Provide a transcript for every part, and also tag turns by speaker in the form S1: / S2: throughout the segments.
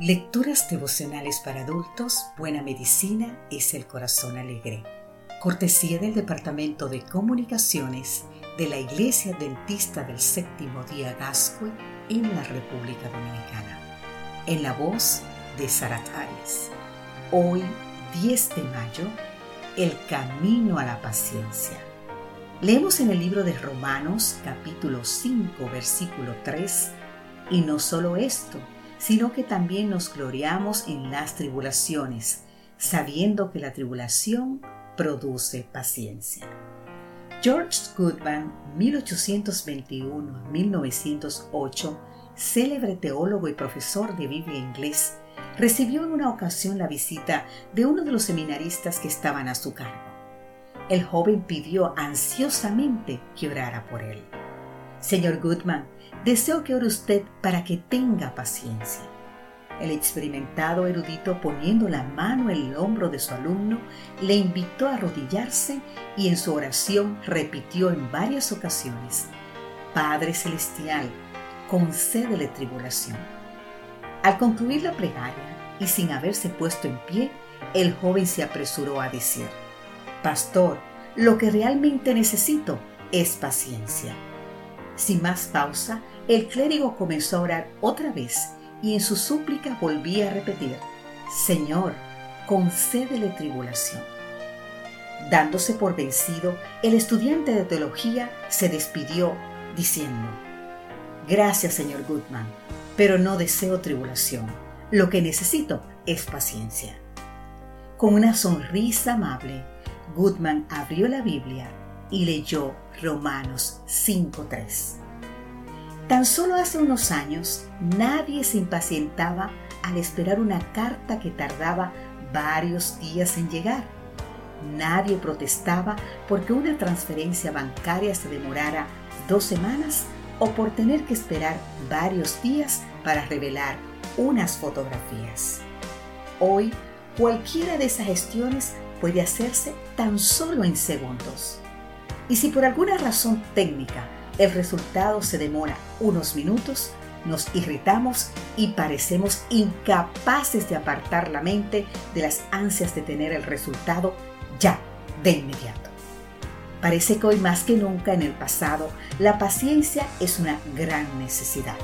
S1: Lecturas devocionales para adultos, Buena Medicina es el Corazón Alegre. Cortesía del Departamento de Comunicaciones de la Iglesia Dentista del Séptimo Día Gascue en la República Dominicana. En la voz de Sara Hoy, 10 de mayo, el camino a la paciencia. Leemos en el libro de Romanos capítulo 5 versículo 3 y no solo esto, sino que también nos gloriamos en las tribulaciones, sabiendo que la tribulación produce paciencia. George Goodman, 1821-1908, célebre teólogo y profesor de Biblia inglés, recibió en una ocasión la visita de uno de los seminaristas que estaban a su cargo. El joven pidió ansiosamente que orara por él. Señor Goodman, deseo que ore usted para que tenga paciencia. El experimentado erudito poniendo la mano en el hombro de su alumno, le invitó a arrodillarse y en su oración repitió en varias ocasiones, Padre Celestial, concédele tribulación. Al concluir la plegaria y sin haberse puesto en pie, el joven se apresuró a decir, Pastor, lo que realmente necesito es paciencia. Sin más pausa, el clérigo comenzó a orar otra vez y en su súplica volvía a repetir, Señor, concédele tribulación. Dándose por vencido, el estudiante de teología se despidió diciendo, Gracias, señor Goodman, pero no deseo tribulación. Lo que necesito es paciencia. Con una sonrisa amable, Goodman abrió la Biblia y leyó Romanos 5.3. Tan solo hace unos años nadie se impacientaba al esperar una carta que tardaba varios días en llegar. Nadie protestaba porque una transferencia bancaria se demorara dos semanas o por tener que esperar varios días para revelar unas fotografías. Hoy, cualquiera de esas gestiones puede hacerse tan solo en segundos. Y si por alguna razón técnica el resultado se demora unos minutos, nos irritamos y parecemos incapaces de apartar la mente de las ansias de tener el resultado ya, de inmediato. Parece que hoy más que nunca en el pasado, la paciencia es una gran necesidad.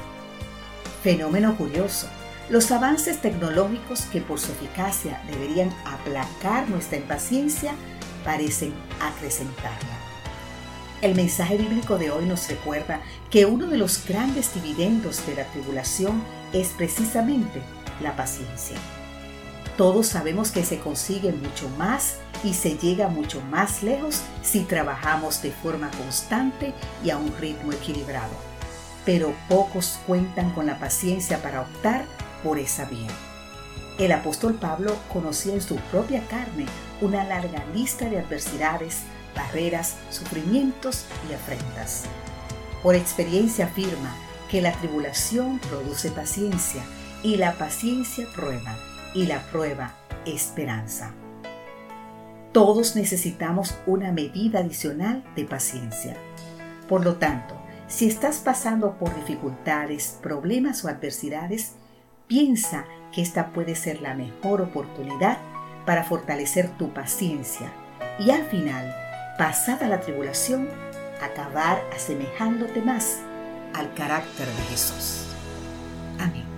S1: Fenómeno curioso, los avances tecnológicos que por su eficacia deberían aplacar nuestra impaciencia parecen acrecentarla. El mensaje bíblico de hoy nos recuerda que uno de los grandes dividendos de la tribulación es precisamente la paciencia. Todos sabemos que se consigue mucho más y se llega mucho más lejos si trabajamos de forma constante y a un ritmo equilibrado. Pero pocos cuentan con la paciencia para optar por esa vía. El apóstol Pablo conocía en su propia carne una larga lista de adversidades barreras, sufrimientos y afrentas. Por experiencia afirma que la tribulación produce paciencia y la paciencia prueba y la prueba esperanza. Todos necesitamos una medida adicional de paciencia. Por lo tanto, si estás pasando por dificultades, problemas o adversidades, piensa que esta puede ser la mejor oportunidad para fortalecer tu paciencia y al final, pasada la tribulación, acabar asemejándote más al carácter de Jesús. Amén.